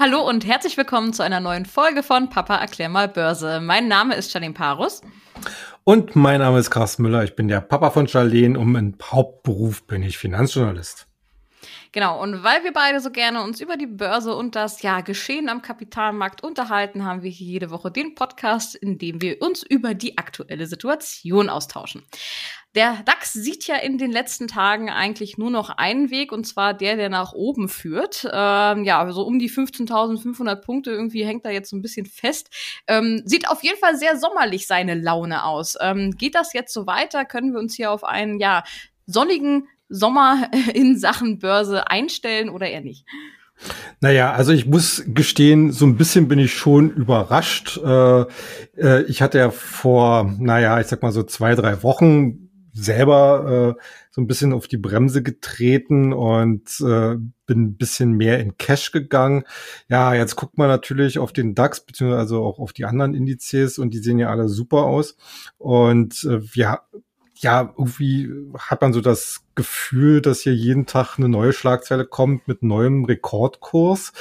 Hallo und herzlich willkommen zu einer neuen Folge von Papa erklär mal Börse. Mein Name ist Janine Parus. Und mein Name ist Carsten Müller. Ich bin der Papa von Charlene und im Hauptberuf bin ich Finanzjournalist. Genau, und weil wir beide so gerne uns über die Börse und das ja Geschehen am Kapitalmarkt unterhalten, haben wir hier jede Woche den Podcast, in dem wir uns über die aktuelle Situation austauschen. Der DAX sieht ja in den letzten Tagen eigentlich nur noch einen Weg, und zwar der, der nach oben führt. Ähm, ja, so um die 15.500 Punkte irgendwie hängt da jetzt so ein bisschen fest. Ähm, sieht auf jeden Fall sehr sommerlich seine Laune aus. Ähm, geht das jetzt so weiter? Können wir uns hier auf einen, ja, sonnigen Sommer in Sachen Börse einstellen oder eher nicht? Naja, also ich muss gestehen, so ein bisschen bin ich schon überrascht. Äh, äh, ich hatte ja vor, naja, ich sag mal so zwei, drei Wochen selber äh, so ein bisschen auf die Bremse getreten und äh, bin ein bisschen mehr in Cash gegangen. Ja, jetzt guckt man natürlich auf den DAX, beziehungsweise auch auf die anderen Indizes und die sehen ja alle super aus. Und äh, wir ja, irgendwie hat man so das Gefühl, dass hier jeden Tag eine neue Schlagzeile kommt mit neuem Rekordkurs.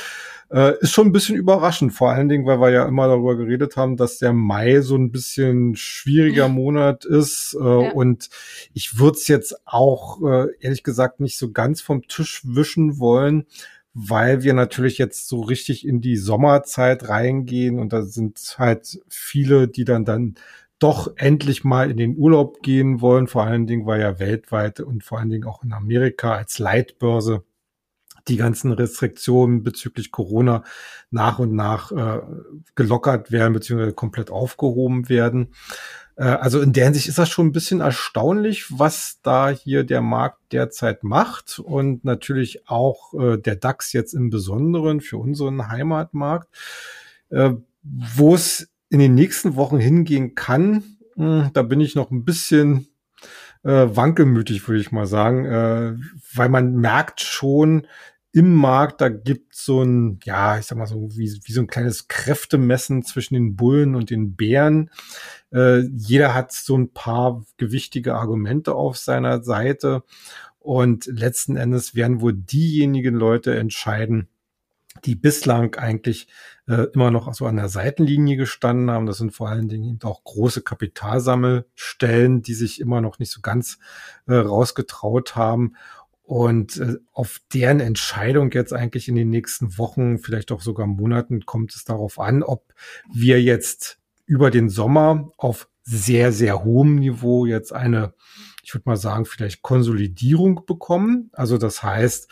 Äh, ist schon ein bisschen überraschend, vor allen Dingen, weil wir ja immer darüber geredet haben, dass der Mai so ein bisschen schwieriger Monat ist. Äh, ja. Und ich würde es jetzt auch, äh, ehrlich gesagt, nicht so ganz vom Tisch wischen wollen, weil wir natürlich jetzt so richtig in die Sommerzeit reingehen und da sind halt viele, die dann dann doch endlich mal in den Urlaub gehen wollen, vor allen Dingen, weil ja weltweit und vor allen Dingen auch in Amerika als Leitbörse die ganzen Restriktionen bezüglich Corona nach und nach äh, gelockert werden beziehungsweise komplett aufgehoben werden. Äh, also in der Hinsicht ist das schon ein bisschen erstaunlich, was da hier der Markt derzeit macht und natürlich auch äh, der DAX jetzt im Besonderen für unseren Heimatmarkt. Äh, Wo es in den nächsten Wochen hingehen kann, hm, da bin ich noch ein bisschen äh, wankelmütig, würde ich mal sagen, äh, weil man merkt schon, im Markt, da gibt so ein, ja, ich sag mal so, wie, wie so ein kleines Kräftemessen zwischen den Bullen und den Bären. Äh, jeder hat so ein paar gewichtige Argumente auf seiner Seite. Und letzten Endes werden wohl diejenigen Leute entscheiden, die bislang eigentlich äh, immer noch so an der Seitenlinie gestanden haben. Das sind vor allen Dingen auch große Kapitalsammelstellen, die sich immer noch nicht so ganz äh, rausgetraut haben. Und äh, auf deren Entscheidung jetzt eigentlich in den nächsten Wochen, vielleicht auch sogar Monaten, kommt es darauf an, ob wir jetzt über den Sommer auf sehr, sehr hohem Niveau jetzt eine, ich würde mal sagen, vielleicht Konsolidierung bekommen. Also das heißt,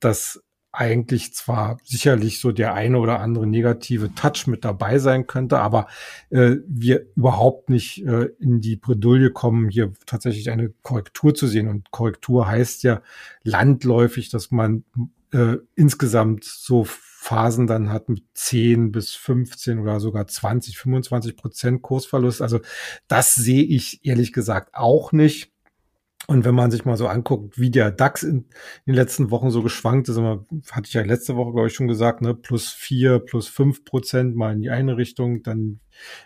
dass eigentlich zwar sicherlich so der eine oder andere negative Touch mit dabei sein könnte, aber äh, wir überhaupt nicht äh, in die Bredouille kommen, hier tatsächlich eine Korrektur zu sehen. Und Korrektur heißt ja landläufig, dass man äh, insgesamt so Phasen dann hat mit 10 bis 15 oder sogar 20, 25 Prozent Kursverlust. Also das sehe ich ehrlich gesagt auch nicht. Und wenn man sich mal so anguckt, wie der DAX in, den letzten Wochen so geschwankt ist, immer, hatte ich ja letzte Woche, glaube ich, schon gesagt, ne, plus vier, plus fünf Prozent mal in die eine Richtung, dann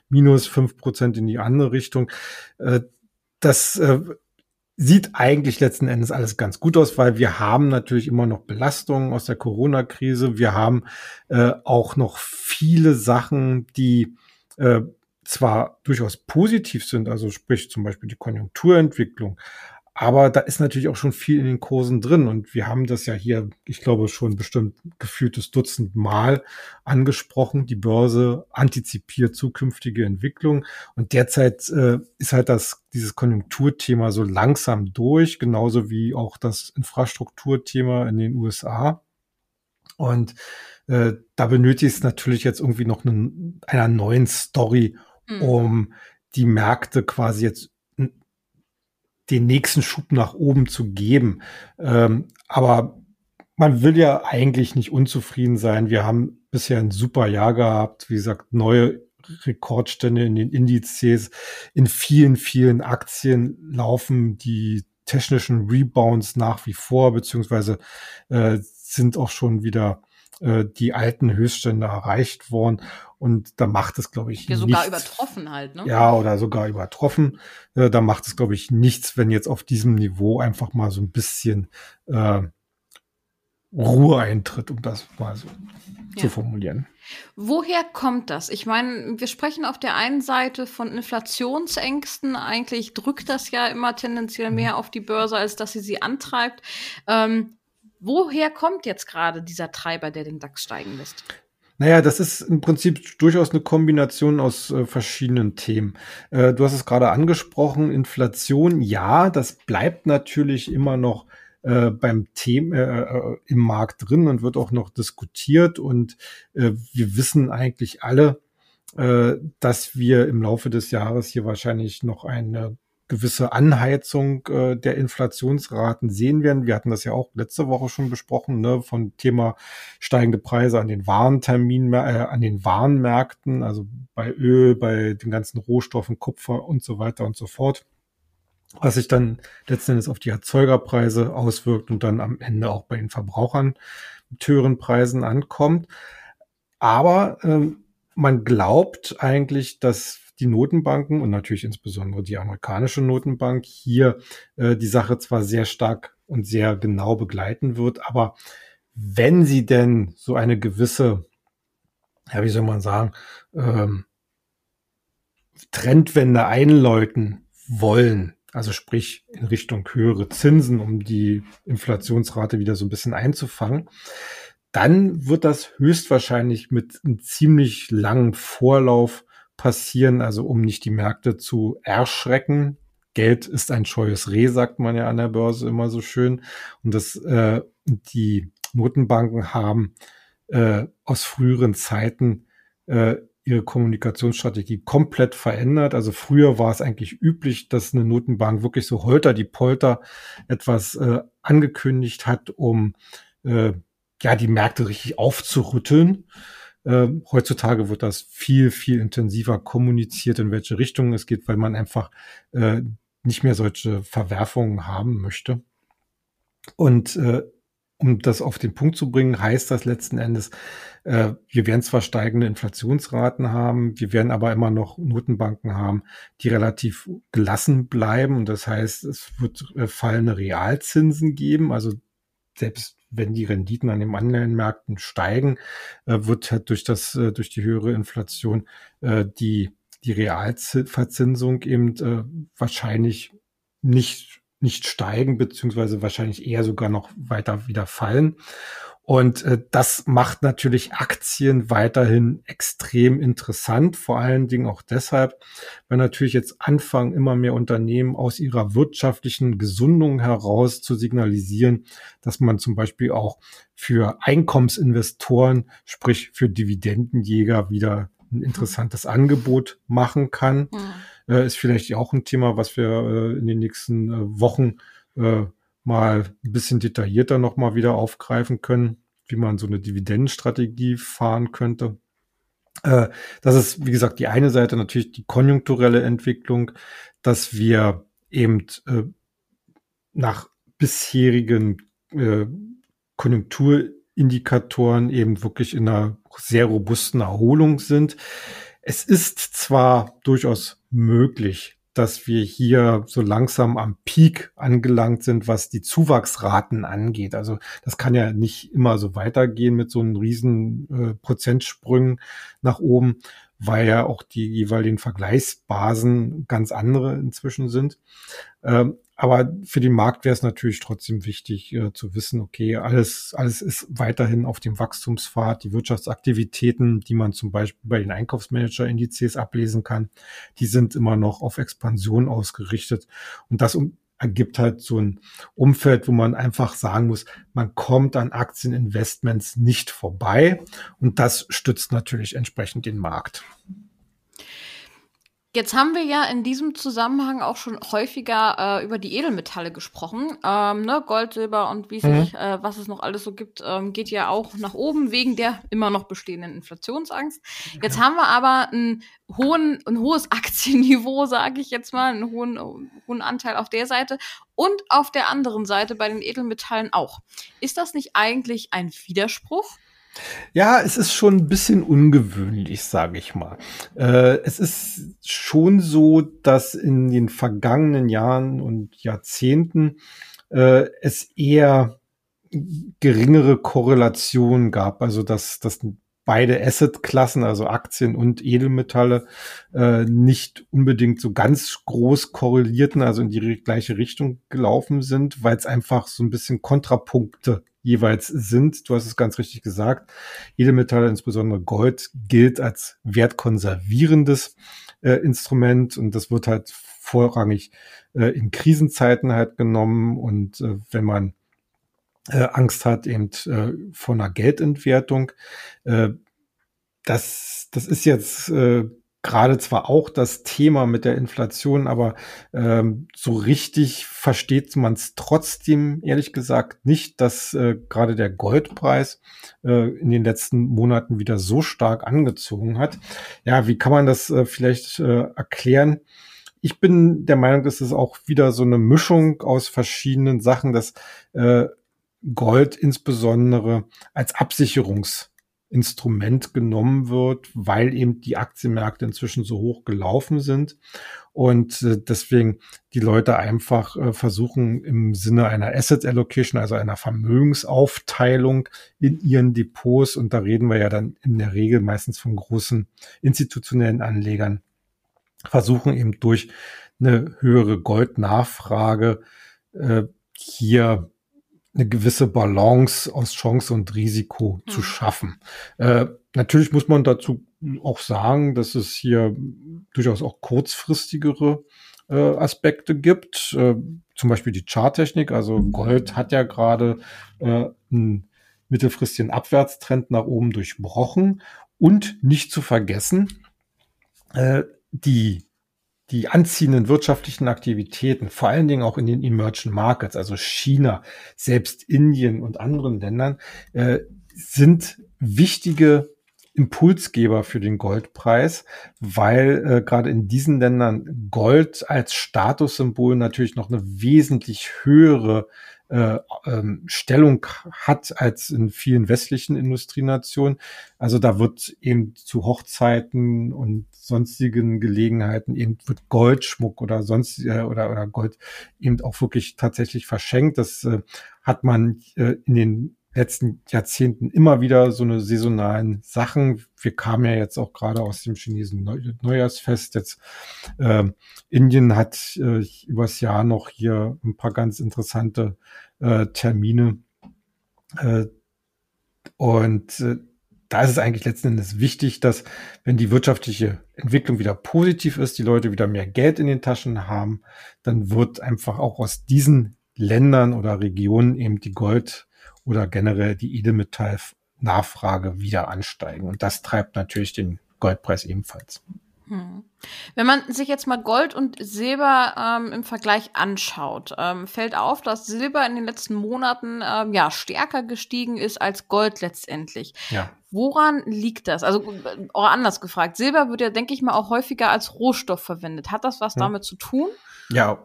minus fünf Prozent in die andere Richtung. Äh, das äh, sieht eigentlich letzten Endes alles ganz gut aus, weil wir haben natürlich immer noch Belastungen aus der Corona-Krise. Wir haben äh, auch noch viele Sachen, die äh, zwar durchaus positiv sind, also sprich zum Beispiel die Konjunkturentwicklung, aber da ist natürlich auch schon viel in den Kursen drin. Und wir haben das ja hier, ich glaube, schon bestimmt gefühltes Dutzend Mal angesprochen. Die Börse antizipiert zukünftige Entwicklung. Und derzeit äh, ist halt das, dieses Konjunkturthema so langsam durch, genauso wie auch das Infrastrukturthema in den USA. Und äh, da benötigt es natürlich jetzt irgendwie noch einen, einer neuen Story, mhm. um die Märkte quasi jetzt den nächsten Schub nach oben zu geben. Ähm, aber man will ja eigentlich nicht unzufrieden sein. Wir haben bisher ein super Jahr gehabt. Wie gesagt, neue Rekordstände in den Indizes. In vielen, vielen Aktien laufen die technischen Rebounds nach wie vor, beziehungsweise äh, sind auch schon wieder äh, die alten Höchststände erreicht worden. Und da macht es, glaube ich, ja, sogar nichts. übertroffen halt, ne? Ja, oder sogar übertroffen. Äh, da macht es, glaube ich, nichts, wenn jetzt auf diesem Niveau einfach mal so ein bisschen äh, Ruhe eintritt, um das mal so ja. zu formulieren. Woher kommt das? Ich meine, wir sprechen auf der einen Seite von Inflationsängsten. Eigentlich drückt das ja immer tendenziell mehr mhm. auf die Börse, als dass sie sie antreibt. Ähm, woher kommt jetzt gerade dieser Treiber, der den DAX steigen lässt? Naja, das ist im Prinzip durchaus eine Kombination aus äh, verschiedenen Themen. Äh, du hast es gerade angesprochen, Inflation, ja, das bleibt natürlich immer noch äh, beim Thema äh, äh, im Markt drin und wird auch noch diskutiert. Und wir wissen eigentlich alle, dass wir im Laufe des Jahres hier wahrscheinlich noch eine gewisse Anheizung äh, der Inflationsraten sehen werden. Wir hatten das ja auch letzte Woche schon besprochen, ne, von Thema steigende Preise an den Warentermin, äh, an den Warenmärkten, also bei Öl, bei den ganzen Rohstoffen, Kupfer und so weiter und so fort. Was sich dann letzten Endes auf die Erzeugerpreise auswirkt und dann am Ende auch bei den Verbrauchern mit höheren Preisen ankommt. Aber ähm, man glaubt eigentlich, dass die Notenbanken und natürlich insbesondere die amerikanische Notenbank hier äh, die Sache zwar sehr stark und sehr genau begleiten wird, aber wenn sie denn so eine gewisse, ja, wie soll man sagen, ähm, Trendwende einläuten wollen, also sprich in Richtung höhere Zinsen, um die Inflationsrate wieder so ein bisschen einzufangen, dann wird das höchstwahrscheinlich mit einem ziemlich langen Vorlauf passieren, also um nicht die Märkte zu erschrecken. Geld ist ein scheues Reh, sagt man ja an der Börse immer so schön. Und das, äh, die Notenbanken haben äh, aus früheren Zeiten äh, ihre Kommunikationsstrategie komplett verändert. Also früher war es eigentlich üblich, dass eine Notenbank wirklich so holter die Polter etwas äh, angekündigt hat, um äh, ja die Märkte richtig aufzurütteln. Äh, heutzutage wird das viel, viel intensiver kommuniziert, in welche Richtung es geht, weil man einfach äh, nicht mehr solche Verwerfungen haben möchte. Und äh, um das auf den Punkt zu bringen, heißt das letzten Endes, äh, wir werden zwar steigende Inflationsraten haben, wir werden aber immer noch Notenbanken haben, die relativ gelassen bleiben. Und das heißt, es wird äh, fallende Realzinsen geben. Also selbst wenn die Renditen an den Anleihenmärkten steigen, äh, wird halt durch das, äh, durch die höhere Inflation äh, die, die Realverzinsung eben wahrscheinlich nicht nicht steigen, beziehungsweise wahrscheinlich eher sogar noch weiter wieder fallen. Und äh, das macht natürlich Aktien weiterhin extrem interessant, vor allen Dingen auch deshalb, weil natürlich jetzt anfangen, immer mehr Unternehmen aus ihrer wirtschaftlichen Gesundung heraus zu signalisieren, dass man zum Beispiel auch für Einkommensinvestoren, sprich für Dividendenjäger wieder ein interessantes Angebot machen kann. Mhm äh, ist vielleicht auch ein Thema, was wir äh, in den nächsten äh, Wochen äh, mal ein bisschen detaillierter nochmal wieder aufgreifen können, wie man so eine Dividendenstrategie fahren könnte. Äh, das ist, wie gesagt, die eine Seite natürlich die konjunkturelle Entwicklung, dass wir eben äh, nach bisherigen äh, Konjunkturindikatoren eben wirklich in einer sehr robusten Erholung sind. Es ist zwar durchaus möglich, dass wir hier so langsam am Peak angelangt sind, was die Zuwachsraten angeht. Also das kann ja nicht immer so weitergehen mit so einem riesen äh, Prozentsprüngen nach oben, weil ja auch die jeweiligen Vergleichsbasen ganz andere inzwischen sind. Ähm, aber für den Markt wäre es natürlich trotzdem wichtig äh, zu wissen, okay, alles, alles ist weiterhin auf dem Wachstumspfad. Die Wirtschaftsaktivitäten, die man zum Beispiel bei den Einkaufsmanager-Indizes ablesen kann, die sind immer noch auf Expansion ausgerichtet. Und das um, ergibt halt so ein Umfeld, wo man einfach sagen muss, man kommt an Aktieninvestments nicht vorbei. Und das stützt natürlich entsprechend den Markt. Jetzt haben wir ja in diesem Zusammenhang auch schon häufiger äh, über die Edelmetalle gesprochen. Ähm, ne? Gold, Silber und wie mhm. sich, äh, was es noch alles so gibt, ähm, geht ja auch nach oben wegen der immer noch bestehenden Inflationsangst. Jetzt haben wir aber einen hohen, ein hohes Aktienniveau, sage ich jetzt mal, einen hohen, hohen Anteil auf der Seite und auf der anderen Seite bei den Edelmetallen auch. Ist das nicht eigentlich ein Widerspruch? Ja, es ist schon ein bisschen ungewöhnlich, sage ich mal. Äh, es ist schon so, dass in den vergangenen Jahren und Jahrzehnten äh, es eher geringere Korrelation gab, also dass, dass beide Asset-Klassen, also Aktien und Edelmetalle, äh, nicht unbedingt so ganz groß korrelierten, also in die gleiche Richtung gelaufen sind, weil es einfach so ein bisschen Kontrapunkte jeweils sind. Du hast es ganz richtig gesagt. Edelmetalle, insbesondere Gold, gilt als wertkonservierendes äh, Instrument und das wird halt vorrangig äh, in Krisenzeiten halt genommen und äh, wenn man äh, Angst hat eben äh, vor einer Geldentwertung. Äh, das, das ist jetzt gerade zwar auch das Thema mit der Inflation, aber ähm, so richtig versteht man es trotzdem ehrlich gesagt nicht, dass äh, gerade der Goldpreis äh, in den letzten Monaten wieder so stark angezogen hat. Ja, wie kann man das äh, vielleicht äh, erklären? Ich bin der Meinung, es auch wieder so eine Mischung aus verschiedenen Sachen, dass äh, Gold insbesondere als Absicherungsinstrument genommen wird, weil eben die Aktienmärkte inzwischen so hoch gelaufen sind. Und äh, deswegen die Leute einfach äh, versuchen im Sinne einer Asset Allocation, also einer Vermögensaufteilung in ihren Depots. Und da reden wir ja dann in der Regel meistens von großen institutionellen Anlegern, versuchen eben durch eine höhere Goldnachfrage äh, hier eine gewisse Balance aus Chance und Risiko mhm. zu schaffen. Äh, natürlich muss man dazu auch sagen, dass es hier durchaus auch kurzfristigere äh, Aspekte gibt, äh, zum Beispiel die Charttechnik. Also Gold hat ja gerade äh, einen mittelfristigen Abwärtstrend nach oben durchbrochen und nicht zu vergessen, äh, die die anziehenden wirtschaftlichen Aktivitäten, vor allen Dingen auch in den Emerging Markets, also China, selbst Indien und anderen Ländern, äh, sind wichtige Impulsgeber für den Goldpreis, weil äh, gerade in diesen Ländern Gold als Statussymbol natürlich noch eine wesentlich höhere äh, ähm, Stellung hat als in vielen westlichen Industrienationen. Also da wird eben zu Hochzeiten und sonstigen Gelegenheiten eben wird Goldschmuck oder sonst äh, oder, oder Gold eben auch wirklich tatsächlich verschenkt. Das äh, hat man äh, in den letzten Jahrzehnten immer wieder so eine saisonalen Sachen. Wir kamen ja jetzt auch gerade aus dem chinesischen Neujahrsfest. Jetzt äh, Indien hat äh, übers Jahr noch hier ein paar ganz interessante äh, Termine. Äh, und äh, da ist es eigentlich letzten Endes wichtig, dass wenn die wirtschaftliche Entwicklung wieder positiv ist, die Leute wieder mehr Geld in den Taschen haben, dann wird einfach auch aus diesen Ländern oder Regionen eben die Gold- oder generell die Edelmetall-Nachfrage wieder ansteigen. Und das treibt natürlich den Goldpreis ebenfalls. Hm. Wenn man sich jetzt mal Gold und Silber ähm, im Vergleich anschaut, ähm, fällt auf, dass Silber in den letzten Monaten ähm, ja stärker gestiegen ist als Gold letztendlich. Ja. Woran liegt das? Also auch anders gefragt, Silber wird ja, denke ich mal, auch häufiger als Rohstoff verwendet. Hat das was hm. damit zu tun? Ja,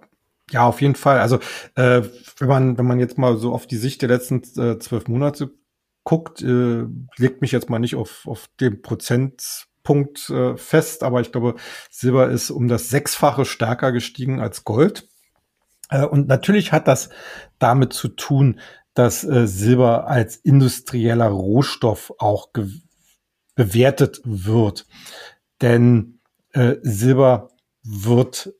ja, auf jeden Fall. Also äh, wenn man wenn man jetzt mal so auf die Sicht der letzten äh, zwölf Monate guckt, äh, legt mich jetzt mal nicht auf auf den Prozentpunkt äh, fest, aber ich glaube, Silber ist um das Sechsfache stärker gestiegen als Gold. Äh, und natürlich hat das damit zu tun, dass äh, Silber als industrieller Rohstoff auch bewertet wird. Denn äh, Silber wird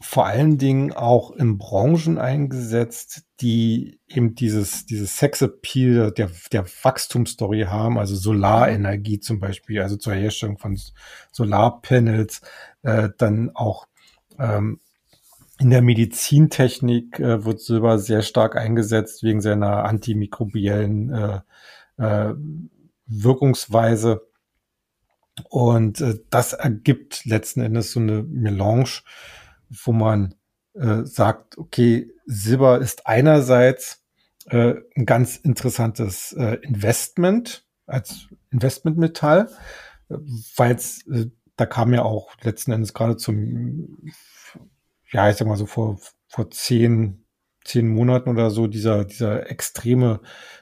vor allen Dingen auch in Branchen eingesetzt, die eben dieses, dieses Sexappeal der, der Wachstumsstory haben, also Solarenergie zum Beispiel, also zur Herstellung von Solarpanels, äh, dann auch ähm, in der Medizintechnik äh, wird Silber sehr stark eingesetzt wegen seiner antimikrobiellen äh, äh, Wirkungsweise. Und äh, das ergibt letzten Endes so eine Melange wo man äh, sagt, okay, Silber ist einerseits äh, ein ganz interessantes äh, Investment als Investmentmetall, weil es, äh, da kam ja auch letzten Endes gerade zum, ja, ich sag mal so vor, vor zehn, zehn Monaten oder so dieser, dieser extreme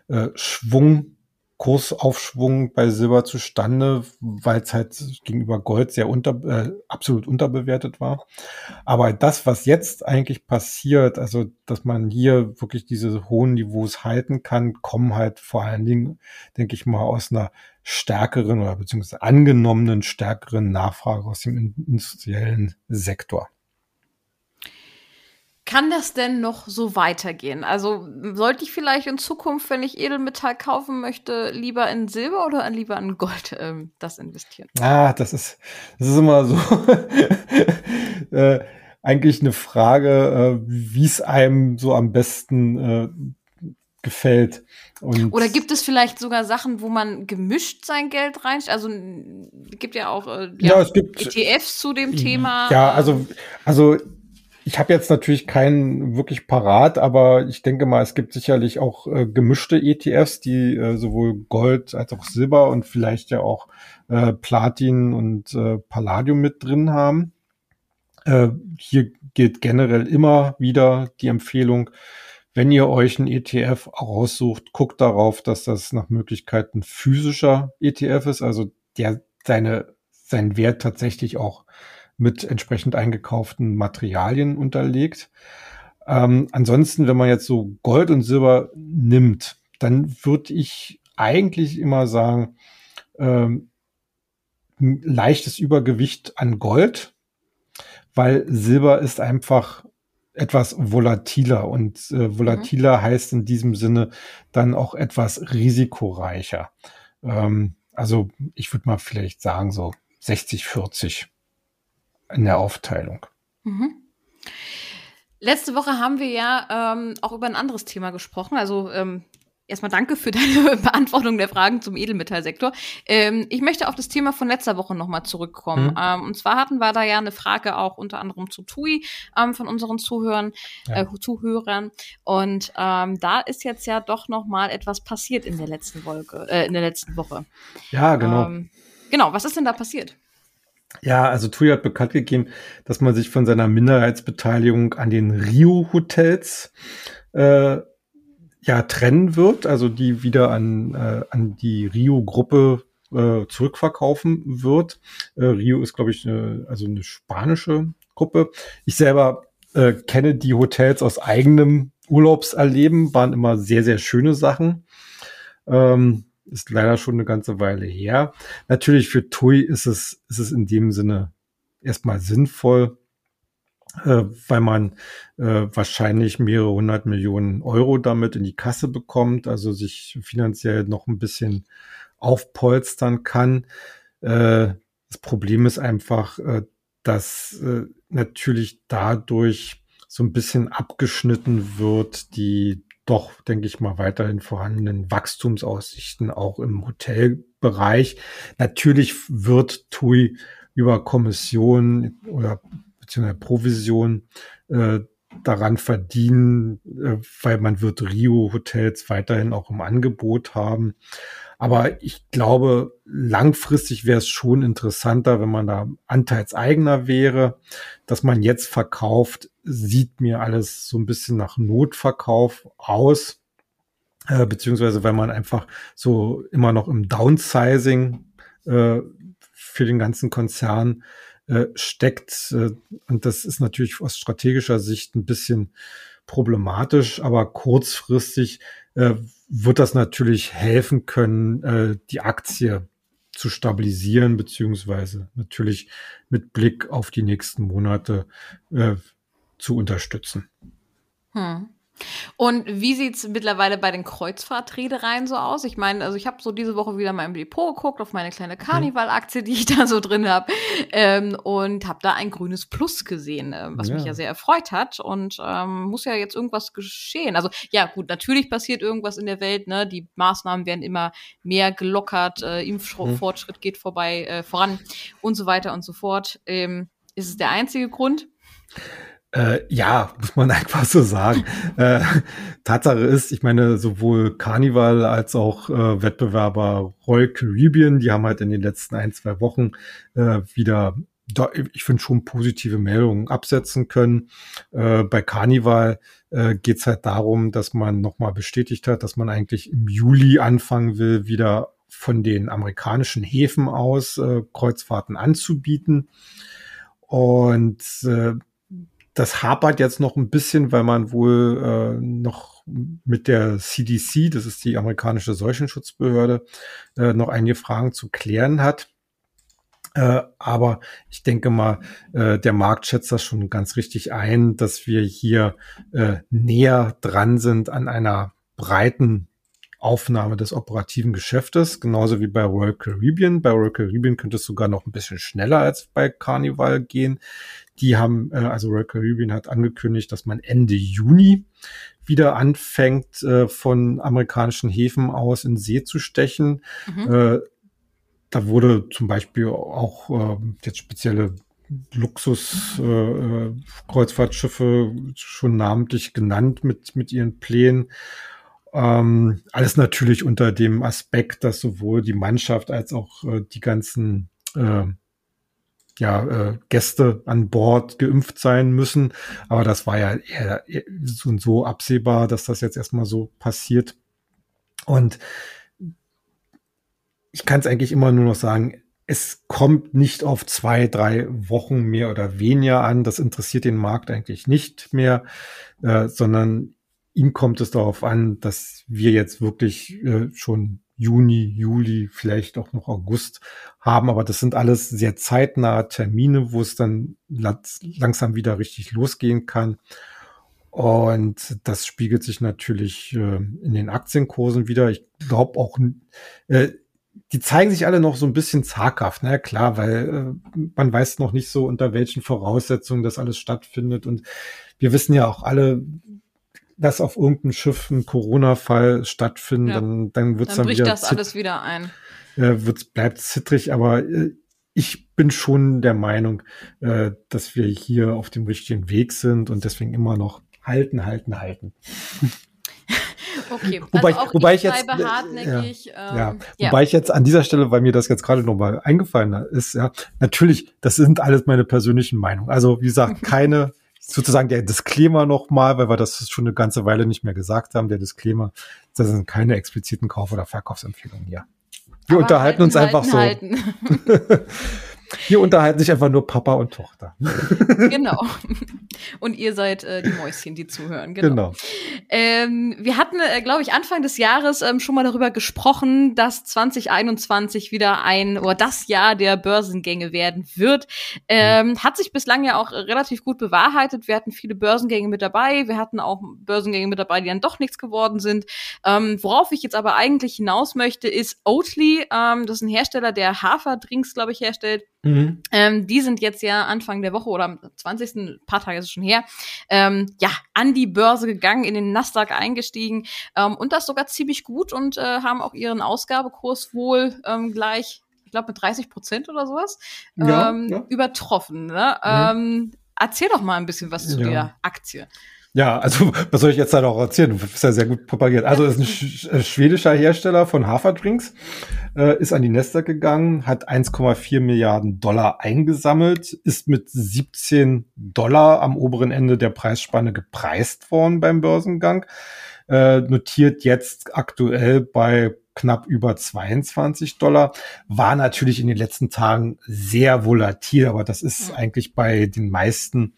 äh, Schwung Kursaufschwung bei Silber zustande, weil es halt gegenüber Gold sehr unter, äh, absolut unterbewertet war. Aber das, was jetzt eigentlich passiert, also dass man hier wirklich diese hohen Niveaus halten kann, kommen halt vor allen Dingen, denke ich mal, aus einer stärkeren oder beziehungsweise angenommenen stärkeren Nachfrage aus dem industriellen Sektor. Kann das denn noch so weitergehen? Also sollte ich vielleicht in Zukunft, wenn ich Edelmetall kaufen möchte, lieber in Silber oder lieber in Gold ähm, das investieren? Ah, das ist, das ist immer so äh, eigentlich eine Frage, äh, wie es einem so am besten äh, gefällt. Und Oder gibt es vielleicht sogar Sachen, wo man gemischt sein Geld rein? Also gibt ja auch äh, ja, ja, es gibt, ETFs zu dem Thema. Ja, also also ich habe jetzt natürlich keinen wirklich parat, aber ich denke mal, es gibt sicherlich auch äh, gemischte ETFs, die äh, sowohl Gold als auch Silber und vielleicht ja auch äh, Platin und äh, Palladium mit drin haben. Äh, hier gilt generell immer wieder die Empfehlung, wenn ihr euch einen ETF raussucht, guckt darauf, dass das nach Möglichkeit ein physischer ETF ist, also der seine, seinen Wert tatsächlich auch mit entsprechend eingekauften Materialien unterlegt. Ähm, ansonsten, wenn man jetzt so Gold und Silber nimmt, dann würde ich eigentlich immer sagen, ähm, leichtes Übergewicht an Gold, weil Silber ist einfach etwas volatiler und äh, volatiler mhm. heißt in diesem Sinne dann auch etwas risikoreicher. Ähm, also ich würde mal vielleicht sagen so 60, 40 in der Aufteilung. Mhm. Letzte Woche haben wir ja ähm, auch über ein anderes Thema gesprochen. Also ähm, erstmal danke für deine Beantwortung der Fragen zum Edelmetallsektor. Ähm, ich möchte auf das Thema von letzter Woche nochmal zurückkommen. Mhm. Ähm, und zwar hatten wir da ja eine Frage auch unter anderem zu TUI ähm, von unseren Zuhörern, ja. äh, Zuhörern. Und ähm, da ist jetzt ja doch nochmal etwas passiert in der letzten Wolke, äh, in der letzten Woche. Ja, genau. Ähm, genau, was ist denn da passiert? Ja, also TUI hat bekannt gegeben, dass man sich von seiner Minderheitsbeteiligung an den Rio-Hotels äh, ja trennen wird, also die wieder an, äh, an die Rio-Gruppe äh, zurückverkaufen wird. Äh, Rio ist, glaube ich, eine, also eine spanische Gruppe. Ich selber äh, kenne die Hotels aus eigenem Urlaubserleben, waren immer sehr, sehr schöne Sachen. Ähm, ist leider schon eine ganze Weile her. Natürlich für TUI ist es, ist es in dem Sinne erstmal sinnvoll, äh, weil man äh, wahrscheinlich mehrere hundert Millionen Euro damit in die Kasse bekommt, also sich finanziell noch ein bisschen aufpolstern kann. Äh, das Problem ist einfach, äh, dass äh, natürlich dadurch so ein bisschen abgeschnitten wird, die doch, denke ich mal, weiterhin vorhandenen Wachstumsaussichten auch im Hotelbereich. Natürlich wird TUI über Kommission oder beziehungsweise Provision äh, daran verdienen, äh, weil man wird Rio Hotels weiterhin auch im Angebot haben. Aber ich glaube, langfristig wäre es schon interessanter, wenn man da anteilseigener wäre. Dass man jetzt verkauft, sieht mir alles so ein bisschen nach Notverkauf aus. Äh, beziehungsweise weil man einfach so immer noch im Downsizing äh, für den ganzen Konzern äh, steckt. Äh, und das ist natürlich aus strategischer Sicht ein bisschen problematisch, aber kurzfristig äh, wird das natürlich helfen können, äh, die Aktie zu stabilisieren, beziehungsweise natürlich mit Blick auf die nächsten Monate äh, zu unterstützen. Hm. Und wie sieht's mittlerweile bei den Kreuzfahrtreedereien so aus? Ich meine, also ich habe so diese Woche wieder mal im Depot geguckt auf meine kleine Karneval-Aktie, die ich da so drin habe, ähm, und habe da ein grünes Plus gesehen, äh, was ja. mich ja sehr erfreut hat. Und ähm, muss ja jetzt irgendwas geschehen. Also ja, gut, natürlich passiert irgendwas in der Welt. Ne? Die Maßnahmen werden immer mehr gelockert, äh, Impffortschritt mhm. geht vorbei äh, voran und so weiter und so fort. Ähm, ist es der einzige Grund? Äh, ja, muss man einfach so sagen. äh, Tatsache ist, ich meine, sowohl Carnival als auch äh, Wettbewerber Royal Caribbean, die haben halt in den letzten ein, zwei Wochen äh, wieder ich finde schon positive Meldungen absetzen können. Äh, bei Carnival äh, geht es halt darum, dass man nochmal bestätigt hat, dass man eigentlich im Juli anfangen will, wieder von den amerikanischen Häfen aus Kreuzfahrten anzubieten. Und das hapert jetzt noch ein bisschen, weil man wohl äh, noch mit der CDC, das ist die amerikanische Seuchenschutzbehörde, äh, noch einige Fragen zu klären hat. Äh, aber ich denke mal, äh, der Markt schätzt das schon ganz richtig ein, dass wir hier äh, näher dran sind an einer breiten Aufnahme des operativen Geschäftes, genauso wie bei Royal Caribbean. Bei Royal Caribbean könnte es sogar noch ein bisschen schneller als bei Carnival gehen. Die haben, äh, also Royal Caribbean hat angekündigt, dass man Ende Juni wieder anfängt, äh, von amerikanischen Häfen aus in See zu stechen. Mhm. Äh, da wurde zum Beispiel auch äh, jetzt spezielle Luxus-Kreuzfahrtschiffe äh, schon namentlich genannt mit, mit ihren Plänen. Ähm, alles natürlich unter dem Aspekt, dass sowohl die Mannschaft als auch äh, die ganzen äh, ja, äh, Gäste an Bord geimpft sein müssen. Aber das war ja eher so und so absehbar, dass das jetzt erstmal so passiert. Und ich kann es eigentlich immer nur noch sagen, es kommt nicht auf zwei, drei Wochen mehr oder weniger an. Das interessiert den Markt eigentlich nicht mehr, äh, sondern ihm kommt es darauf an, dass wir jetzt wirklich äh, schon Juni, Juli, vielleicht auch noch August haben. Aber das sind alles sehr zeitnahe Termine, wo es dann langsam wieder richtig losgehen kann. Und das spiegelt sich natürlich äh, in den Aktienkursen wieder. Ich glaube auch, äh, die zeigen sich alle noch so ein bisschen zaghaft, na ne? klar, weil äh, man weiß noch nicht so, unter welchen Voraussetzungen das alles stattfindet. Und wir wissen ja auch alle, dass auf irgendeinem Schiff ein Corona-Fall stattfindet, ja. dann, dann wird es dann, dann wieder. das alles wieder ein. Äh, wird's, bleibt zittrig, aber äh, ich bin schon der Meinung, äh, dass wir hier auf dem richtigen Weg sind und deswegen immer noch halten, halten, halten. Okay, wobei, also wobei ich, ich jetzt, äh, hartnäckig. Ja, ähm, ja. ja, wobei ich jetzt an dieser Stelle, weil mir das jetzt gerade nochmal eingefallen ist, ja, natürlich, das sind alles meine persönlichen Meinungen. Also wie gesagt, keine sozusagen der Disclaimer nochmal, weil wir das schon eine ganze Weile nicht mehr gesagt haben, der Disclaimer, das sind keine expliziten Kauf- oder Verkaufsempfehlungen hier. Wir Aber unterhalten halten, uns einfach halten, so. Halten. Hier unterhalten sich einfach nur Papa und Tochter. genau. Und ihr seid äh, die Mäuschen, die zuhören. Genau. genau. Ähm, wir hatten, äh, glaube ich, Anfang des Jahres ähm, schon mal darüber gesprochen, dass 2021 wieder ein oder das Jahr der Börsengänge werden wird. Ähm, mhm. Hat sich bislang ja auch relativ gut bewahrheitet. Wir hatten viele Börsengänge mit dabei. Wir hatten auch Börsengänge mit dabei, die dann doch nichts geworden sind. Ähm, worauf ich jetzt aber eigentlich hinaus möchte, ist Oatly. Ähm, das ist ein Hersteller, der Haferdrinks, glaube ich, herstellt. Mhm. Ähm, die sind jetzt ja Anfang der Woche oder am 20. ein paar Tage ist schon her, ähm, ja, an die Börse gegangen, in den Nasdaq eingestiegen ähm, und das sogar ziemlich gut und äh, haben auch ihren Ausgabekurs wohl ähm, gleich, ich glaube mit 30 Prozent oder sowas, ja, ähm, ja. übertroffen. Ne? Mhm. erzähl doch mal ein bisschen was zu ja. der Aktie. Ja, also was soll ich jetzt da noch erzählen? Du bist ja sehr gut propagiert. Also es ist ein sch äh, schwedischer Hersteller von Haferdrinks, äh, ist an die Nester gegangen, hat 1,4 Milliarden Dollar eingesammelt, ist mit 17 Dollar am oberen Ende der Preisspanne gepreist worden beim Börsengang, äh, notiert jetzt aktuell bei knapp über 22 Dollar, war natürlich in den letzten Tagen sehr volatil, aber das ist eigentlich bei den meisten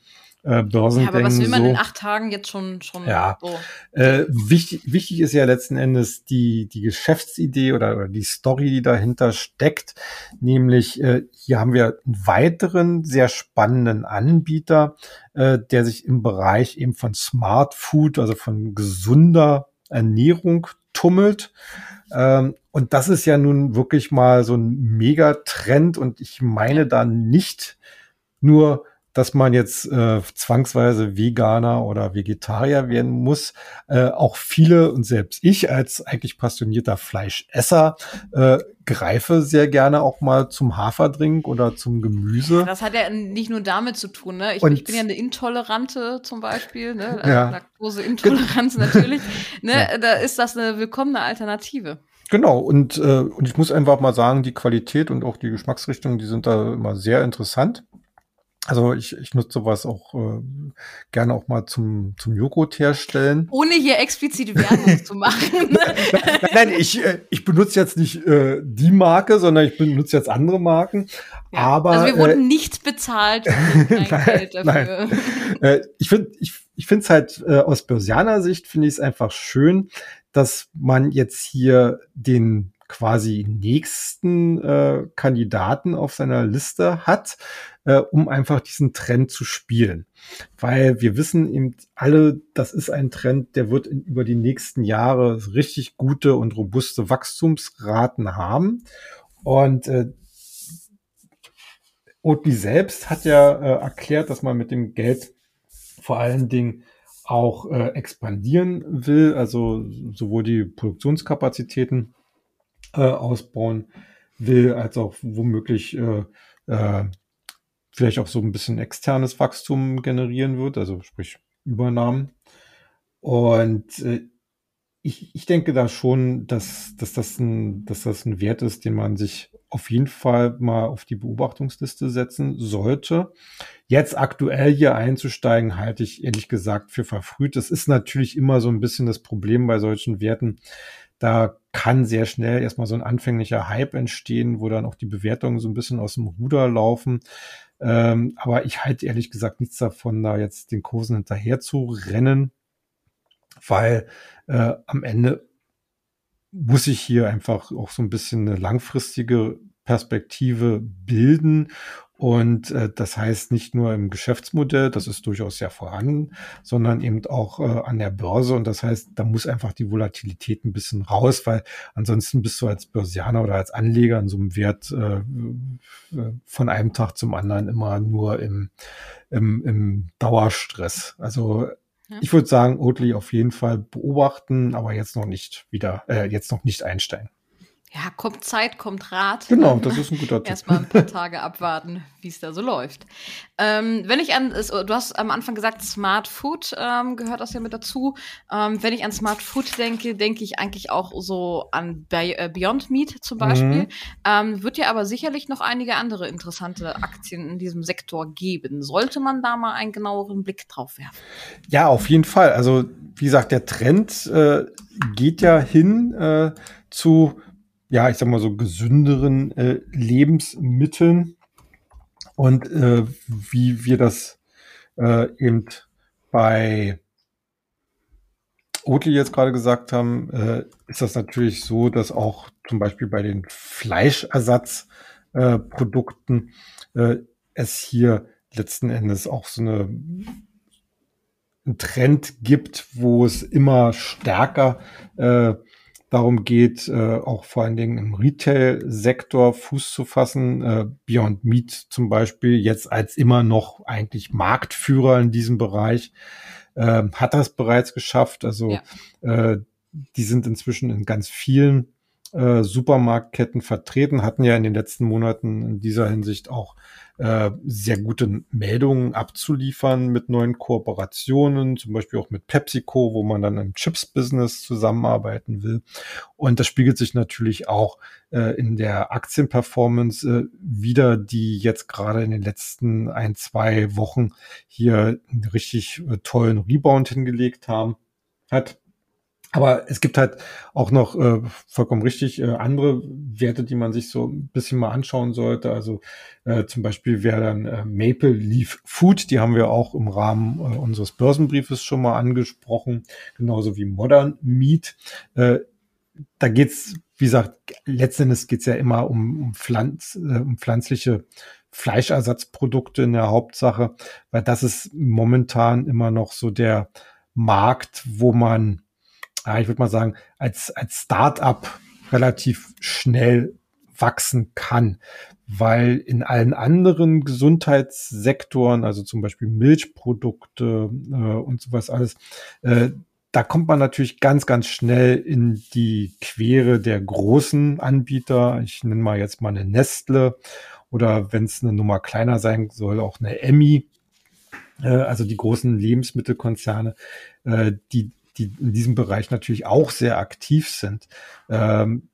äh. Ja, aber was will man so. in acht Tagen jetzt schon schon ja. so? Äh, wichtig, wichtig ist ja letzten Endes die, die Geschäftsidee oder, oder die Story, die dahinter steckt. Nämlich, äh, hier haben wir einen weiteren sehr spannenden Anbieter, äh, der sich im Bereich eben von Smart Food, also von gesunder Ernährung tummelt. Ähm, und das ist ja nun wirklich mal so ein Megatrend und ich meine da nicht nur dass man jetzt äh, zwangsweise Veganer oder Vegetarier werden muss. Äh, auch viele und selbst ich als eigentlich passionierter Fleischesser äh, greife sehr gerne auch mal zum Haferdrink oder zum Gemüse. Das hat ja nicht nur damit zu tun. Ne? Ich, ich bin ja eine Intolerante zum Beispiel, ne? Also ja. Laktoseintoleranz natürlich. Ne? Ja. Da ist das eine willkommene Alternative. Genau, und, äh, und ich muss einfach mal sagen, die Qualität und auch die Geschmacksrichtung, die sind da immer sehr interessant. Also ich, ich nutze sowas auch äh, gerne auch mal zum, zum Joghurt herstellen. Ohne hier explizit Werbung zu machen. nein, nein, ich, äh, ich benutze jetzt nicht äh, die Marke, sondern ich benutze jetzt andere Marken. Ja, aber, also wir wurden äh, nicht bezahlt. nein, Geld dafür. Nein. äh, ich finde ich, ich finde es halt äh, aus Börsianer Sicht finde ich es einfach schön, dass man jetzt hier den quasi nächsten äh, Kandidaten auf seiner Liste hat, äh, um einfach diesen Trend zu spielen. Weil wir wissen eben alle, das ist ein Trend, der wird in, über die nächsten Jahre richtig gute und robuste Wachstumsraten haben. Und äh, Oatly selbst hat ja äh, erklärt, dass man mit dem Geld vor allen Dingen auch äh, expandieren will, also sowohl die Produktionskapazitäten äh, ausbauen will, als auch womöglich äh, äh, vielleicht auch so ein bisschen externes Wachstum generieren wird, also sprich Übernahmen. Und äh, ich, ich denke da schon, dass, dass, das ein, dass das ein Wert ist, den man sich auf jeden Fall mal auf die Beobachtungsliste setzen sollte. Jetzt aktuell hier einzusteigen, halte ich ehrlich gesagt für verfrüht. Das ist natürlich immer so ein bisschen das Problem bei solchen Werten, da kann sehr schnell erstmal so ein anfänglicher Hype entstehen, wo dann auch die Bewertungen so ein bisschen aus dem Ruder laufen. Ähm, aber ich halte ehrlich gesagt nichts davon, da jetzt den Kursen hinterher zu rennen, weil äh, am Ende muss ich hier einfach auch so ein bisschen eine langfristige Perspektive bilden und äh, das heißt nicht nur im Geschäftsmodell, das ist durchaus ja vorhanden, sondern eben auch äh, an der Börse. Und das heißt, da muss einfach die Volatilität ein bisschen raus, weil ansonsten bist du als Börsianer oder als Anleger in so einem Wert äh, äh von einem Tag zum anderen immer nur im, im, im Dauerstress. Also ja. ich würde sagen, Oatly auf jeden Fall beobachten, aber jetzt noch nicht wieder, äh, jetzt noch nicht einsteigen. Ja, kommt Zeit, kommt Rat. Genau, das ist ein guter Tipp. Erstmal ein paar Tage abwarten, wie es da so läuft. Ähm, wenn ich an, du hast am Anfang gesagt, Smart Food ähm, gehört das ja mit dazu. Ähm, wenn ich an Smart Food denke, denke ich eigentlich auch so an äh, Beyond Meat zum Beispiel. Mhm. Wird ja aber sicherlich noch einige andere interessante Aktien in diesem Sektor geben. Sollte man da mal einen genaueren Blick drauf werfen? Ja, auf jeden Fall. Also, wie gesagt, der Trend äh, geht ja hin äh, zu ja, ich sag mal so gesünderen äh, Lebensmitteln. Und äh, wie wir das äh, eben bei Oatly jetzt gerade gesagt haben, äh, ist das natürlich so, dass auch zum Beispiel bei den Fleischersatzprodukten äh, äh, es hier letzten Endes auch so eine einen Trend gibt, wo es immer stärker äh, darum geht, äh, auch vor allen Dingen im Retail-Sektor Fuß zu fassen. Äh, Beyond Meat zum Beispiel jetzt als immer noch eigentlich Marktführer in diesem Bereich äh, hat das bereits geschafft. Also ja. äh, die sind inzwischen in ganz vielen äh, Supermarktketten vertreten, hatten ja in den letzten Monaten in dieser Hinsicht auch äh, sehr gute Meldungen abzuliefern mit neuen Kooperationen, zum Beispiel auch mit PepsiCo, wo man dann im Chips-Business zusammenarbeiten will. Und das spiegelt sich natürlich auch äh, in der Aktienperformance äh, wieder, die jetzt gerade in den letzten ein, zwei Wochen hier einen richtig äh, tollen Rebound hingelegt haben hat. Aber es gibt halt auch noch äh, vollkommen richtig äh, andere Werte, die man sich so ein bisschen mal anschauen sollte. Also äh, zum Beispiel wäre dann äh, Maple Leaf Food, die haben wir auch im Rahmen äh, unseres Börsenbriefes schon mal angesprochen, genauso wie Modern Meat. Äh, da geht's, wie gesagt, letztendlich geht's ja immer um, um, Pflanz, äh, um pflanzliche Fleischersatzprodukte in der Hauptsache, weil das ist momentan immer noch so der Markt, wo man ja, ich würde mal sagen, als, als Start-up relativ schnell wachsen kann, weil in allen anderen Gesundheitssektoren, also zum Beispiel Milchprodukte äh, und sowas alles, äh, da kommt man natürlich ganz, ganz schnell in die Quere der großen Anbieter. Ich nenne mal jetzt mal eine Nestle oder wenn es eine Nummer kleiner sein soll, auch eine Emmy. Äh, also die großen Lebensmittelkonzerne, äh, die die in diesem Bereich natürlich auch sehr aktiv sind. Ähm,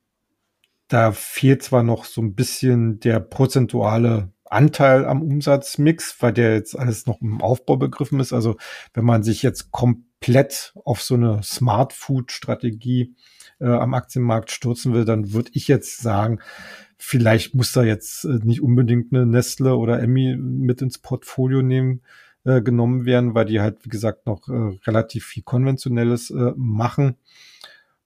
da fehlt zwar noch so ein bisschen der prozentuale Anteil am Umsatzmix, weil der jetzt alles noch im Aufbau begriffen ist. Also wenn man sich jetzt komplett auf so eine Smart Food Strategie äh, am Aktienmarkt stürzen will, dann würde ich jetzt sagen, vielleicht muss da jetzt äh, nicht unbedingt eine Nestle oder Emmy mit ins Portfolio nehmen, äh, genommen werden, weil die halt, wie gesagt, noch äh, relativ viel Konventionelles äh, machen.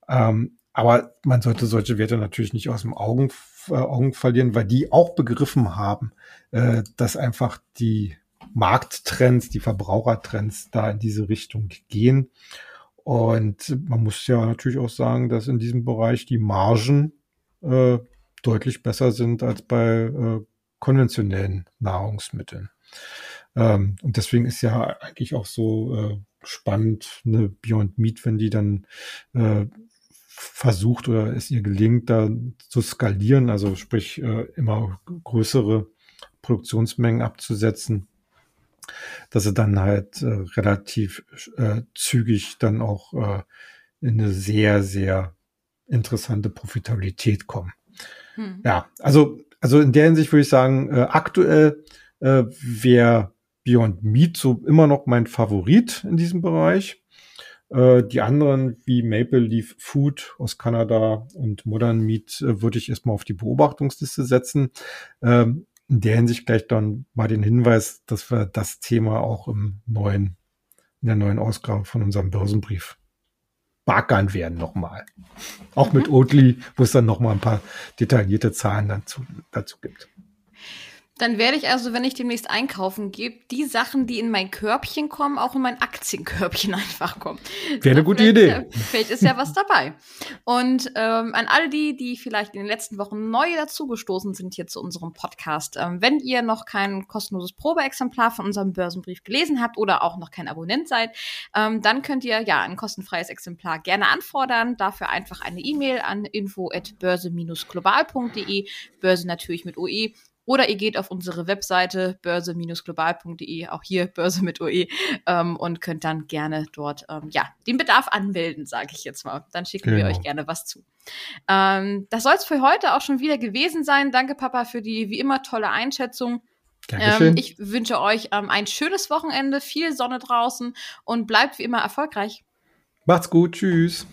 Ähm, aber man sollte solche Werte natürlich nicht aus dem Augen, äh, Augen verlieren, weil die auch begriffen haben, äh, dass einfach die Markttrends, die Verbrauchertrends da in diese Richtung gehen. Und man muss ja natürlich auch sagen, dass in diesem Bereich die Margen äh, deutlich besser sind als bei äh, konventionellen Nahrungsmitteln. Ähm, und deswegen ist ja eigentlich auch so äh, spannend, eine Beyond Meat, wenn die dann äh, versucht oder es ihr gelingt, da zu skalieren, also sprich äh, immer größere Produktionsmengen abzusetzen, dass sie dann halt äh, relativ äh, zügig dann auch äh, in eine sehr, sehr interessante Profitabilität kommen. Hm. Ja, also, also in der Hinsicht würde ich sagen, äh, aktuell äh, wäre Beyond Meat so immer noch mein Favorit in diesem Bereich. Äh, die anderen wie Maple Leaf Food aus Kanada und Modern Meat äh, würde ich erstmal auf die Beobachtungsliste setzen. Ähm, in der Hinsicht gleich dann mal den Hinweis, dass wir das Thema auch im neuen, in der neuen Ausgabe von unserem Börsenbrief backern werden nochmal. Auch mhm. mit Oatly, wo es dann nochmal ein paar detaillierte Zahlen dazu, dazu gibt. Dann werde ich also, wenn ich demnächst einkaufen gehe, die Sachen, die in mein Körbchen kommen, auch in mein Aktienkörbchen einfach kommen. Wäre eine gute Idee. Ja, vielleicht ist ja was dabei. Und ähm, an alle die, die vielleicht in den letzten Wochen neu dazugestoßen sind hier zu unserem Podcast, ähm, wenn ihr noch kein kostenloses Probeexemplar von unserem Börsenbrief gelesen habt oder auch noch kein Abonnent seid, ähm, dann könnt ihr ja ein kostenfreies Exemplar gerne anfordern. Dafür einfach eine E-Mail an info@börse-global.de, Börse natürlich mit OE oder ihr geht auf unsere Webseite börse-global.de, auch hier Börse mit OE, ähm, und könnt dann gerne dort ähm, ja den Bedarf anmelden, sage ich jetzt mal. Dann schicken genau. wir euch gerne was zu. Ähm, das soll es für heute auch schon wieder gewesen sein. Danke, Papa, für die wie immer tolle Einschätzung. Ähm, ich wünsche euch ähm, ein schönes Wochenende, viel Sonne draußen und bleibt wie immer erfolgreich. Macht's gut, tschüss.